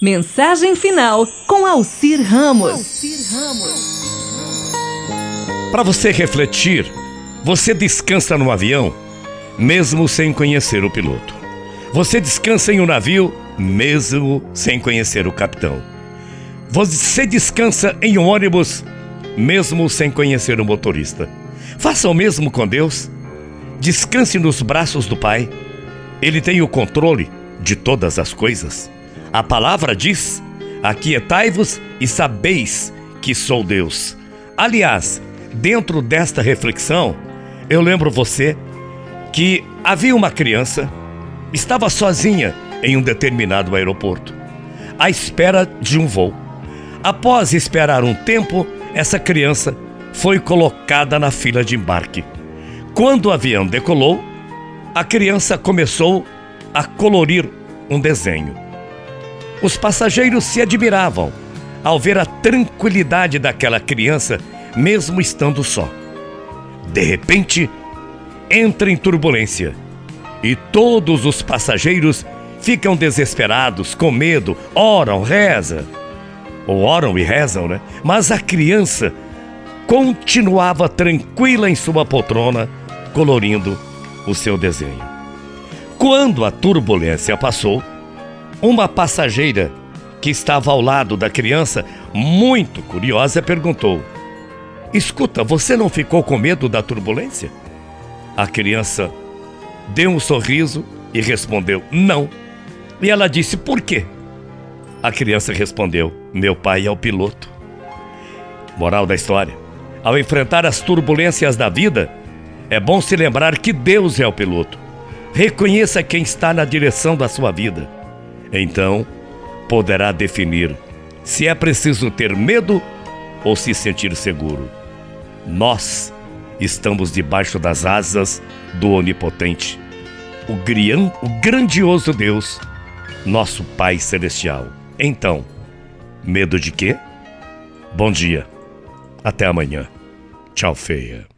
Mensagem final com Alcir Ramos. Para você refletir, você descansa no avião, mesmo sem conhecer o piloto. Você descansa em um navio, mesmo sem conhecer o capitão. Você descansa em um ônibus, mesmo sem conhecer o motorista. Faça o mesmo com Deus. Descanse nos braços do Pai. Ele tem o controle de todas as coisas. A palavra diz: Aquietai-vos e sabeis que sou Deus. Aliás, dentro desta reflexão, eu lembro você que havia uma criança, estava sozinha em um determinado aeroporto, à espera de um voo. Após esperar um tempo, essa criança foi colocada na fila de embarque. Quando o avião decolou, a criança começou a colorir um desenho. Os passageiros se admiravam ao ver a tranquilidade daquela criança, mesmo estando só. De repente, entra em turbulência e todos os passageiros ficam desesperados, com medo, oram, rezam. Ou oram e rezam, né? Mas a criança continuava tranquila em sua poltrona, colorindo o seu desenho. Quando a turbulência passou, uma passageira que estava ao lado da criança, muito curiosa, perguntou: Escuta, você não ficou com medo da turbulência? A criança deu um sorriso e respondeu: Não. E ela disse: Por quê? A criança respondeu: Meu pai é o piloto. Moral da história: Ao enfrentar as turbulências da vida, é bom se lembrar que Deus é o piloto. Reconheça quem está na direção da sua vida então, poderá definir se é preciso ter medo ou se sentir seguro. Nós estamos debaixo das asas do Onipotente, o, grian, o grandioso Deus, nosso Pai Celestial. Então, medo de quê? Bom dia. Até amanhã. Tchau, feia.